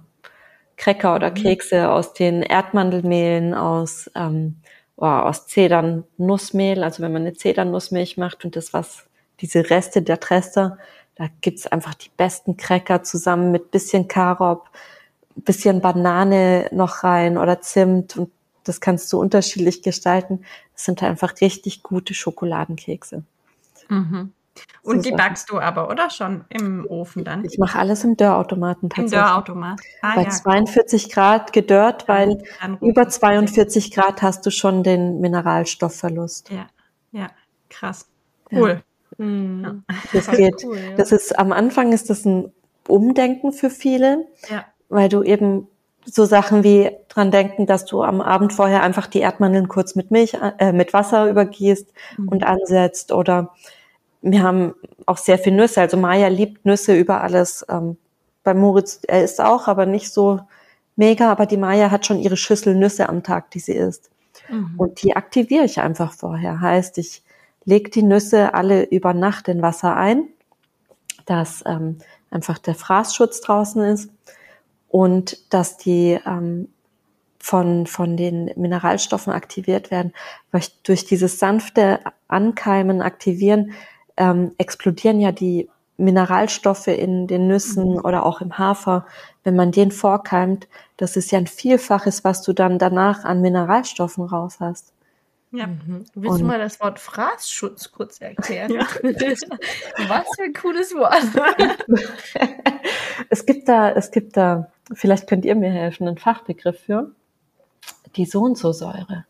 Cracker oder mhm. Kekse aus den Erdmandelmehlen, aus, ähm, oh, aus Zedernnussmehl. Also wenn man eine Zedernnussmilch macht und das was, diese Reste der Trester, da gibt's einfach die besten Cracker zusammen mit bisschen Karob, bisschen Banane noch rein oder Zimt und das kannst du unterschiedlich gestalten. Das sind einfach richtig gute Schokoladenkekse. Mhm. Und so die backst du aber, oder schon im Ofen dann? Ich mache alles im Dörrautomaten tatsächlich. Im Dörrautomat. Ah, Bei ja, 42 Grad gedörrt, weil über 42 Grad hast du schon den Mineralstoffverlust. Ja, ja, krass. Cool. Ja. Mhm. Das geht. Cool, ja. Das ist am Anfang ist das ein Umdenken für viele, ja. weil du eben so Sachen wie dran denken, dass du am Abend vorher einfach die Erdmandeln kurz mit Milch, äh, mit Wasser übergießt mhm. und ansetzt. Oder wir haben auch sehr viel Nüsse. Also Maya liebt Nüsse über alles. Ähm, bei Moritz, er isst auch, aber nicht so mega. Aber die Maya hat schon ihre Schüssel Nüsse am Tag, die sie isst. Mhm. Und die aktiviere ich einfach vorher. Heißt, ich lege die Nüsse alle über Nacht in Wasser ein, dass ähm, einfach der Fraßschutz draußen ist und dass die ähm, von, von den Mineralstoffen aktiviert werden. Weil durch dieses sanfte Ankeimen, Aktivieren, ähm, explodieren ja die Mineralstoffe in den Nüssen mhm. oder auch im Hafer. Wenn man den vorkeimt, das ist ja ein Vielfaches, was du dann danach an Mineralstoffen raus hast. Ja. Mhm. Willst Und du mal das Wort Fraßschutz kurz erklären? Ja. Was für ein cooles Wort. es gibt da, es gibt da vielleicht könnt ihr mir helfen, einen Fachbegriff für, die So und so Säure,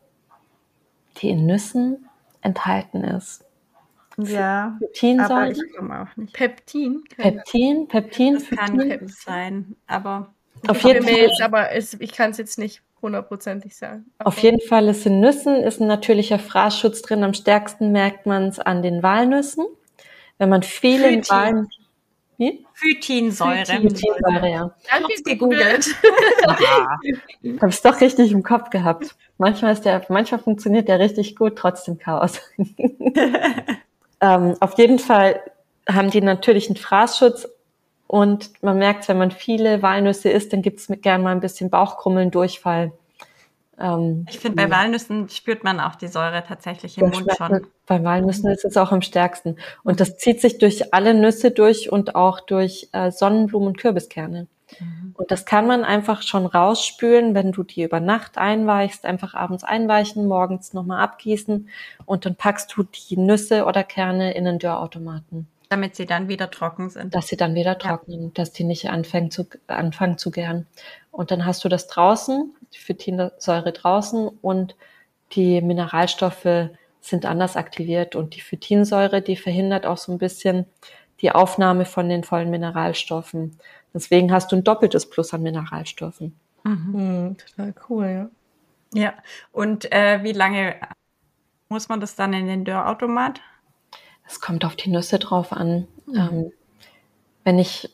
die in Nüssen enthalten ist. Ja, Peptinsäure. aber ich komme auch nicht. Peptin? Peptin, Peptin. Das kann Peptin sein, aber auf jeden Fall. Jetzt, aber es, ich kann es jetzt nicht hundertprozentig sagen. Aber auf jeden Fall ist in Nüssen ist ein natürlicher Fraßschutz drin. Am stärksten merkt man es an den Walnüssen. Wenn man viele Walnüsse Wie? Phytinsäure. Phytinsäure, ja. Danke, gegoogelt. Habe es doch richtig im Kopf gehabt. Manchmal ist der, manchmal funktioniert der richtig gut, trotzdem Chaos. ähm, auf jeden Fall haben die natürlich einen Fraßschutz und man merkt, wenn man viele Walnüsse isst, dann gibt es gern mal ein bisschen Bauchkrummeln, Durchfall. Ähm, ich finde, bei Walnüssen spürt man auch die Säure tatsächlich im Mund schon. Bei Walnüssen ist es auch am stärksten. Und das zieht sich durch alle Nüsse durch und auch durch äh, Sonnenblumen und Kürbiskerne. Mhm. Und das kann man einfach schon rausspülen, wenn du die über Nacht einweichst, einfach abends einweichen, morgens nochmal abgießen und dann packst du die Nüsse oder Kerne in den Dörrautomaten. Damit sie dann wieder trocken sind. Dass sie dann wieder trocknen, ja. dass die nicht anfangen zu, anfangen zu gären. Und dann hast du das draußen, die Phytinsäure draußen und die Mineralstoffe sind anders aktiviert und die Phytinsäure, die verhindert auch so ein bisschen die Aufnahme von den vollen Mineralstoffen. Deswegen hast du ein doppeltes Plus an Mineralstoffen. Mhm. Mhm, total cool, ja. Ja, und äh, wie lange muss man das dann in den Dörrautomat? Es kommt auf die Nüsse drauf an. Mhm. Ähm, wenn ich,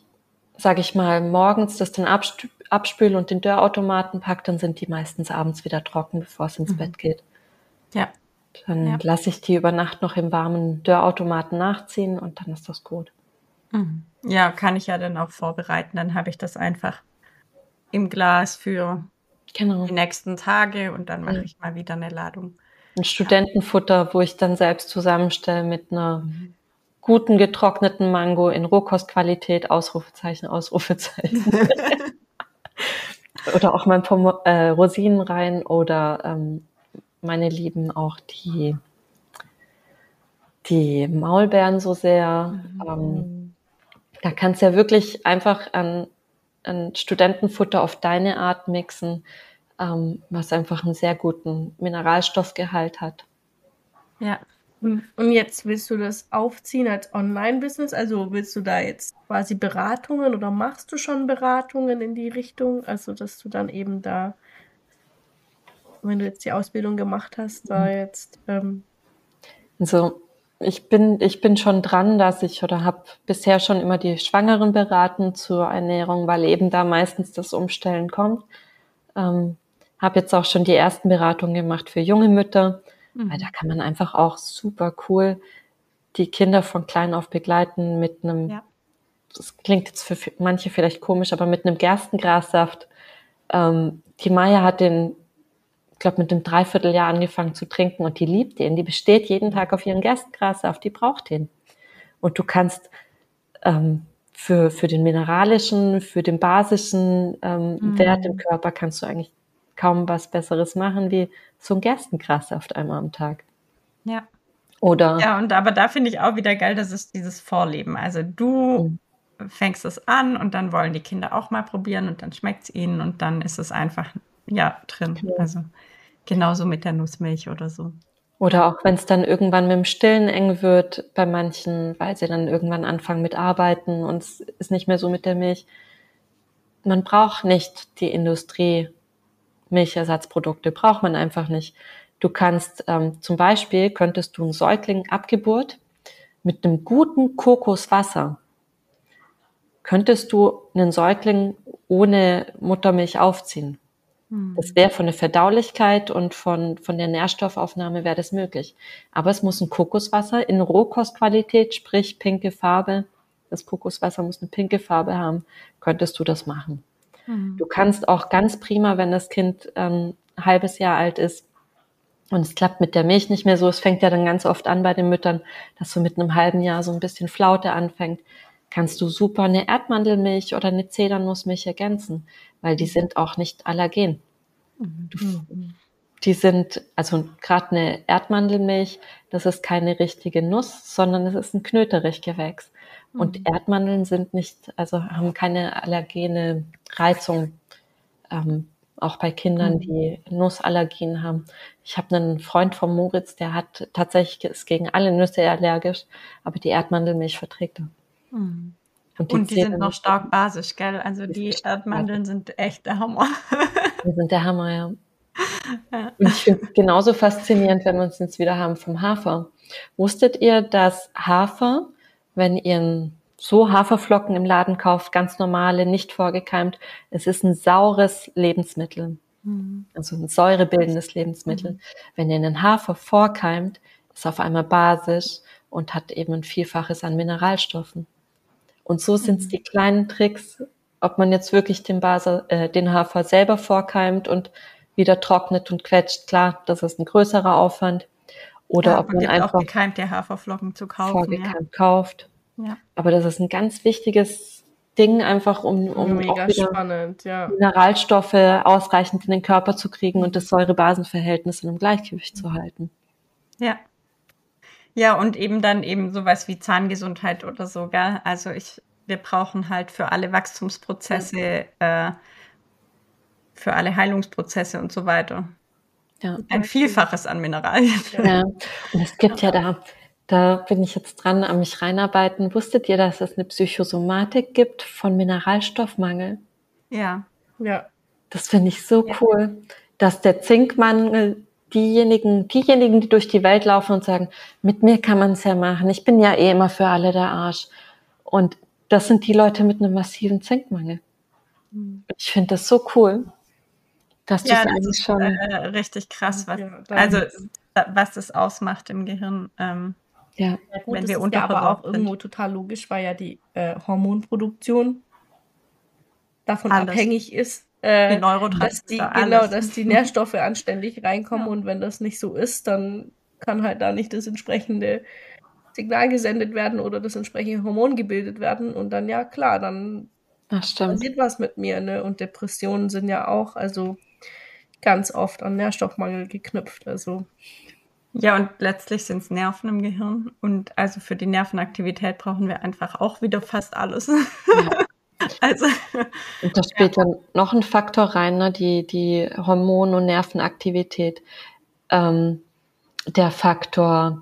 sage ich mal, morgens das dann abspüle und den Dörrautomaten packe, dann sind die meistens abends wieder trocken, bevor es ins mhm. Bett geht. Ja. Dann ja. lasse ich die über Nacht noch im warmen Dörrautomaten nachziehen und dann ist das gut. Mhm. Ja, kann ich ja dann auch vorbereiten. Dann habe ich das einfach im Glas für genau. die nächsten Tage und dann mache ja. ich mal wieder eine Ladung. Ein Studentenfutter, wo ich dann selbst zusammenstelle mit einer guten getrockneten Mango in Rohkostqualität, Ausrufezeichen, Ausrufezeichen. oder auch mal Pom äh, Rosinen rein oder ähm, meine Lieben auch die, die Maulbeeren so sehr. Mhm. Ähm, da kannst du ja wirklich einfach an, an Studentenfutter auf deine Art mixen, ähm, was einfach einen sehr guten Mineralstoffgehalt hat. Ja. Und jetzt willst du das aufziehen als Online-Business? Also willst du da jetzt quasi Beratungen oder machst du schon Beratungen in die Richtung? Also, dass du dann eben da wenn du jetzt die Ausbildung gemacht hast, da mhm. jetzt? Ähm also ich bin, ich bin schon dran, dass ich oder habe bisher schon immer die Schwangeren beraten zur Ernährung, weil eben da meistens das Umstellen kommt. Ähm, habe jetzt auch schon die ersten Beratungen gemacht für junge Mütter, mhm. weil da kann man einfach auch super cool die Kinder von klein auf begleiten mit einem, ja. das klingt jetzt für manche vielleicht komisch, aber mit einem Gerstengrassaft. Ähm, die Maya hat den glaube, mit einem Dreivierteljahr angefangen zu trinken und die liebt den. Die besteht jeden Tag auf ihren Gerstgrassaft, die braucht den. Und du kannst ähm, für, für den mineralischen, für den basischen ähm, mhm. Wert im Körper kannst du eigentlich kaum was Besseres machen wie so ein Gerstengrassaft einmal am Tag. Ja. Oder? Ja, und aber da finde ich auch wieder geil, das ist dieses Vorleben. Also du mhm. fängst es an und dann wollen die Kinder auch mal probieren und dann schmeckt es ihnen und dann ist es einfach ja drin. Okay. Also Genauso mit der Nussmilch oder so. Oder auch wenn es dann irgendwann mit dem Stillen eng wird bei manchen, weil sie dann irgendwann anfangen mit Arbeiten und es ist nicht mehr so mit der Milch. Man braucht nicht die Industrie Milchersatzprodukte, braucht man einfach nicht. Du kannst ähm, zum Beispiel, könntest du einen Säugling ab Geburt mit einem guten Kokoswasser, könntest du einen Säugling ohne Muttermilch aufziehen. Das hm. wäre von der Verdaulichkeit und von, von der Nährstoffaufnahme wäre das möglich. Aber es muss ein Kokoswasser in Rohkostqualität, sprich pinke Farbe. Das Kokoswasser muss eine pinke Farbe haben. Könntest du das machen. Mhm. Du kannst auch ganz prima, wenn das Kind ähm, ein halbes Jahr alt ist und es klappt mit der Milch nicht mehr so. Es fängt ja dann ganz oft an bei den Müttern, dass so mit einem halben Jahr so ein bisschen Flaute anfängt kannst du super eine Erdmandelmilch oder eine Zedernussmilch ergänzen, weil die sind auch nicht allergen. Mhm. Die sind, also gerade eine Erdmandelmilch, das ist keine richtige Nuss, sondern es ist ein Knöterichgewächs. Und mhm. Erdmandeln sind nicht, also haben keine allergene Reizung, ähm, auch bei Kindern, mhm. die Nussallergien haben. Ich habe einen Freund von Moritz, der hat tatsächlich ist gegen alle Nüsse allergisch, aber die Erdmandelmilch verträgt er. Mhm. Und die, und die sind noch stark basisch, gell? Also die Erdmandeln sind echt der Hammer. die sind der Hammer, ja. ja. Und ich finde es genauso faszinierend, wenn wir uns jetzt wieder haben vom Hafer. Wusstet ihr, dass Hafer, wenn ihr so Haferflocken im Laden kauft, ganz normale, nicht vorgekeimt, es ist ein saures Lebensmittel. Mhm. Also ein säurebildendes Lebensmittel. Mhm. Wenn ihr einen Hafer vorkeimt, ist auf einmal basisch und hat eben ein Vielfaches an Mineralstoffen. Und so sind es mhm. die kleinen Tricks, ob man jetzt wirklich den, Base, äh, den Hafer selber vorkeimt und wieder trocknet und quetscht. Klar, das ist ein größerer Aufwand. Oder ja, ob man einfach auch gekeimte Haferflocken zu kaufen. Vorgekeimt ja. kauft. Ja. Aber das ist ein ganz wichtiges Ding, einfach um, um Mega auch wieder spannend, ja. Mineralstoffe ausreichend in den Körper zu kriegen und das Säure-Basen-Verhältnis in einem Gleichgewicht zu halten. Ja. Ja, und eben dann eben sowas wie Zahngesundheit oder so, gell? Also ich, wir brauchen halt für alle Wachstumsprozesse, äh, für alle Heilungsprozesse und so weiter. Ja. Ein Vielfaches an Mineralien. Ja, und es gibt ja da da bin ich jetzt dran, an mich reinarbeiten. Wusstet ihr, dass es eine Psychosomatik gibt von Mineralstoffmangel? Ja. Ja. Das finde ich so ja. cool, dass der Zinkmangel diejenigen, diejenigen, die durch die Welt laufen und sagen, mit mir kann man es ja machen. Ich bin ja eh immer für alle der Arsch. Und das sind die Leute mit einem massiven Zinkmangel. Mhm. Ich finde das so cool, dass ja, das eigentlich schon äh, richtig krass, was, ja, also was das ausmacht im Gehirn. Ähm, ja, ja gut, wenn wir ist ja aber auch sind. irgendwo total logisch, weil ja die äh, Hormonproduktion davon alles. abhängig ist, äh, dass die genau, dass die Nährstoffe anständig reinkommen ja. und wenn das nicht so ist, dann kann halt da nicht das entsprechende Signal gesendet werden oder das entsprechende Hormon gebildet werden und dann ja klar, dann passiert was mit mir, ne? Und Depressionen sind ja auch also ganz oft an Nährstoffmangel geknüpft, also ja, und letztlich sind es Nerven im Gehirn. Und also für die Nervenaktivität brauchen wir einfach auch wieder fast alles. Ja. also. Und da spielt ja. dann noch ein Faktor rein, ne? die, die Hormon- und Nervenaktivität. Ähm, der Faktor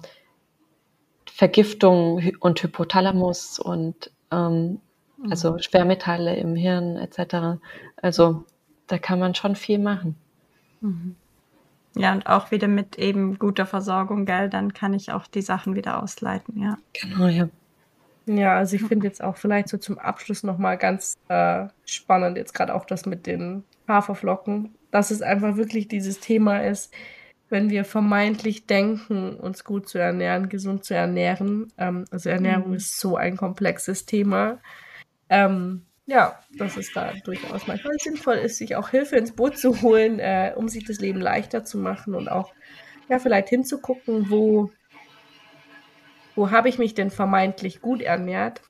Vergiftung und Hypothalamus und ähm, also mhm. Schwermetalle im Hirn etc. Also da kann man schon viel machen. Mhm. Ja, und auch wieder mit eben guter Versorgung, gell, dann kann ich auch die Sachen wieder ausleiten, ja. Genau, ja. Ja, also ich finde jetzt auch vielleicht so zum Abschluss nochmal ganz äh, spannend, jetzt gerade auch das mit den Haferflocken, dass es einfach wirklich dieses Thema ist, wenn wir vermeintlich denken, uns gut zu ernähren, gesund zu ernähren. Ähm, also Ernährung mhm. ist so ein komplexes Thema. Ähm, ja, dass es da durchaus manchmal sinnvoll ist, sich auch Hilfe ins Boot zu holen, äh, um sich das Leben leichter zu machen und auch ja vielleicht hinzugucken, wo, wo habe ich mich denn vermeintlich gut ernährt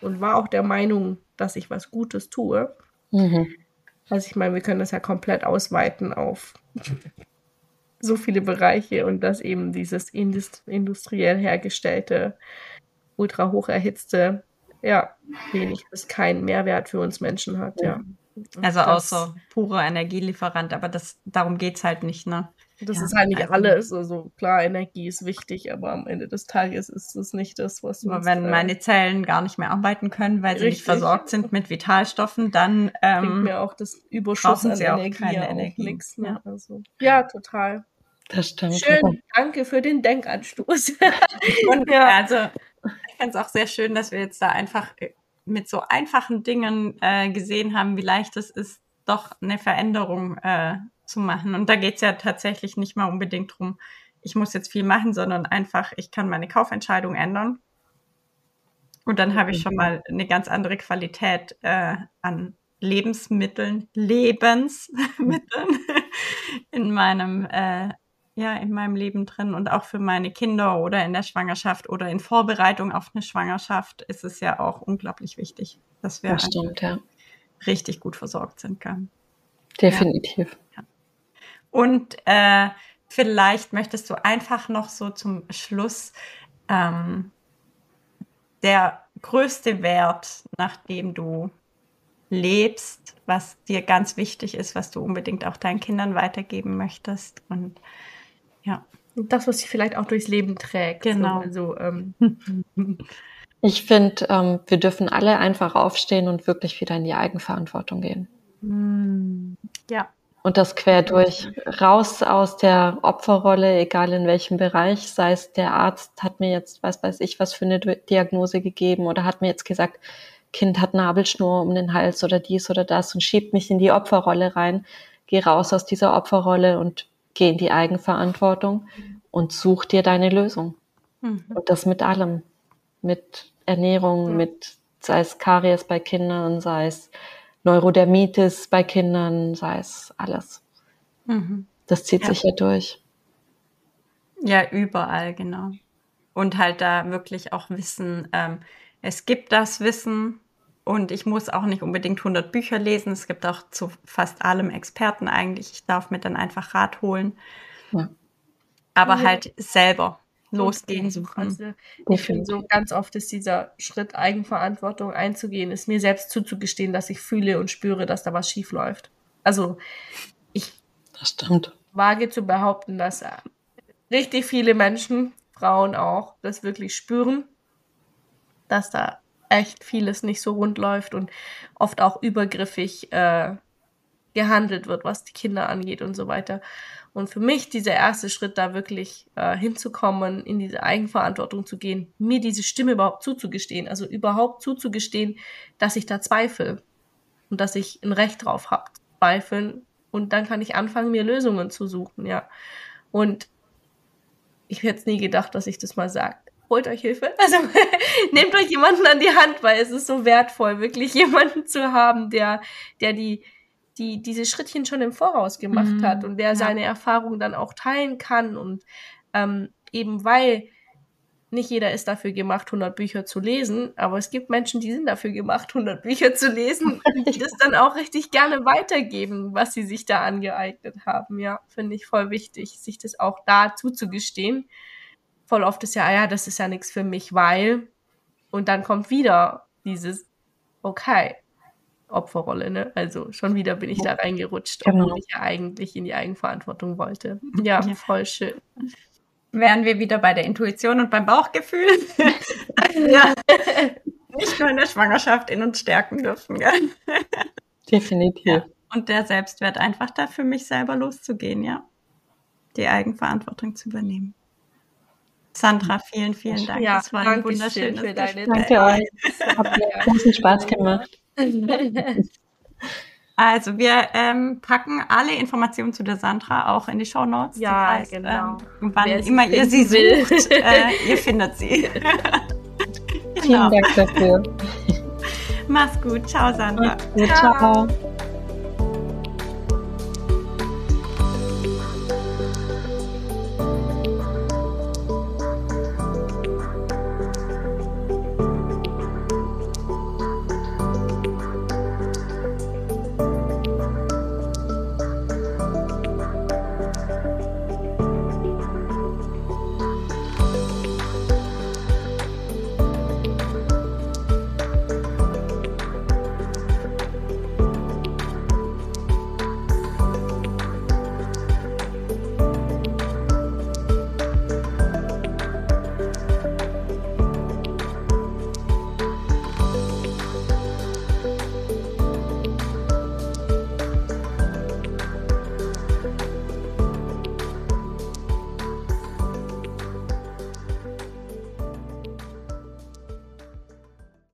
und war auch der Meinung, dass ich was Gutes tue. Mhm. Also ich meine, wir können das ja komplett ausweiten auf so viele Bereiche und dass eben dieses industriell hergestellte, ultra hoch erhitzte ja, wenig bis keinen Mehrwert für uns Menschen hat, ja. Also außer purer Energielieferant, aber das, darum geht es halt nicht, ne? Das ja, ist halt nicht also, alles. Also klar, Energie ist wichtig, aber am Ende des Tages ist es nicht das, was Aber wenn äh, meine Zellen gar nicht mehr arbeiten können, weil sie nicht versorgt sind mit Vitalstoffen, dann ähm, bringt mir auch das Überschuss an sie Energie auch keine Energie. Nix, ne? ja. Also, ja, total. Das stimmt. Schön, danke für den Denkanstoß. Und ja, also ich fand es auch sehr schön, dass wir jetzt da einfach äh, mit so einfachen Dingen äh, gesehen haben, wie leicht es ist, doch eine Veränderung äh, zu machen. Und da geht es ja tatsächlich nicht mal unbedingt drum, ich muss jetzt viel machen, sondern einfach, ich kann meine Kaufentscheidung ändern. Und dann habe ich schon mal eine ganz andere Qualität äh, an Lebensmitteln, Lebensmitteln in meinem äh, ja in meinem Leben drin und auch für meine Kinder oder in der Schwangerschaft oder in Vorbereitung auf eine Schwangerschaft ist es ja auch unglaublich wichtig, dass wir das stimmt, ja. richtig gut versorgt sind. Gell? Definitiv. Ja. Und äh, vielleicht möchtest du einfach noch so zum Schluss ähm, der größte Wert, nachdem du lebst, was dir ganz wichtig ist, was du unbedingt auch deinen Kindern weitergeben möchtest und ja. Das, was sich vielleicht auch durchs Leben trägt. Genau. So, also, ähm. Ich finde, ähm, wir dürfen alle einfach aufstehen und wirklich wieder in die Eigenverantwortung gehen. Hm. Ja. Und das quer durch, raus aus der Opferrolle, egal in welchem Bereich, sei es der Arzt hat mir jetzt, was weiß ich, was für eine Diagnose gegeben oder hat mir jetzt gesagt, Kind hat Nabelschnur um den Hals oder dies oder das und schiebt mich in die Opferrolle rein. Geh raus aus dieser Opferrolle und geh in die Eigenverantwortung und such dir deine Lösung. Mhm. Und das mit allem. Mit Ernährung, mhm. mit, sei es Karies bei Kindern, sei es Neurodermitis bei Kindern, sei es alles. Mhm. Das zieht ja. sich ja durch. Ja, überall, genau. Und halt da wirklich auch wissen, ähm, es gibt das Wissen und ich muss auch nicht unbedingt 100 Bücher lesen. Es gibt auch zu fast allem Experten eigentlich. Ich darf mir dann einfach Rat holen. Ja. Aber ja. halt selber losgehen suchen. Also, ich finde so ganz oft ist dieser Schritt, Eigenverantwortung einzugehen, ist mir selbst zuzugestehen, dass ich fühle und spüre, dass da was schief läuft. Also ich das stimmt. wage zu behaupten, dass äh, richtig viele Menschen, Frauen auch, das wirklich spüren, dass da echt vieles nicht so rund läuft und oft auch übergriffig äh, gehandelt wird, was die Kinder angeht und so weiter. Und für mich dieser erste Schritt, da wirklich äh, hinzukommen, in diese Eigenverantwortung zu gehen, mir diese Stimme überhaupt zuzugestehen, also überhaupt zuzugestehen, dass ich da zweifle und dass ich ein Recht drauf habe, zweifeln. Und dann kann ich anfangen, mir Lösungen zu suchen, ja. Und ich hätte nie gedacht, dass ich das mal sage. Holt euch Hilfe. Also nehmt euch jemanden an die Hand, weil es ist so wertvoll, wirklich jemanden zu haben, der, der die, die diese Schrittchen schon im Voraus gemacht mhm. hat und der ja. seine Erfahrungen dann auch teilen kann und ähm, eben weil nicht jeder ist dafür gemacht, 100 Bücher zu lesen, aber es gibt Menschen, die sind dafür gemacht, 100 Bücher zu lesen und die das dann auch richtig gerne weitergeben, was sie sich da angeeignet haben. Ja, finde ich voll wichtig, sich das auch da zuzugestehen. Voll oft ist ja, ah ja, das ist ja nichts für mich, weil und dann kommt wieder dieses, okay, Opferrolle, ne? Also schon wieder bin ich da reingerutscht, genau. obwohl ich ja eigentlich in die Eigenverantwortung wollte. Ja, ja, voll schön. Wären wir wieder bei der Intuition und beim Bauchgefühl. ja. Nicht nur in der Schwangerschaft in uns stärken dürfen. Gell? Definitiv. Ja. Und der Selbstwert einfach da für mich selber loszugehen, ja. Die Eigenverantwortung zu übernehmen. Sandra, vielen, vielen Dank. Ja, das war ein wunderschönes für deine Danke euch. Hat mir großen Spaß gemacht. Also wir ähm, packen alle Informationen zu der Sandra auch in die Show Notes. Ja, das heißt, genau. Ähm, wann Wer immer ihr sie will. sucht, äh, ihr findet sie. genau. Vielen Dank dafür. Mach's gut. Ciao, Sandra. Ciao. Ciao.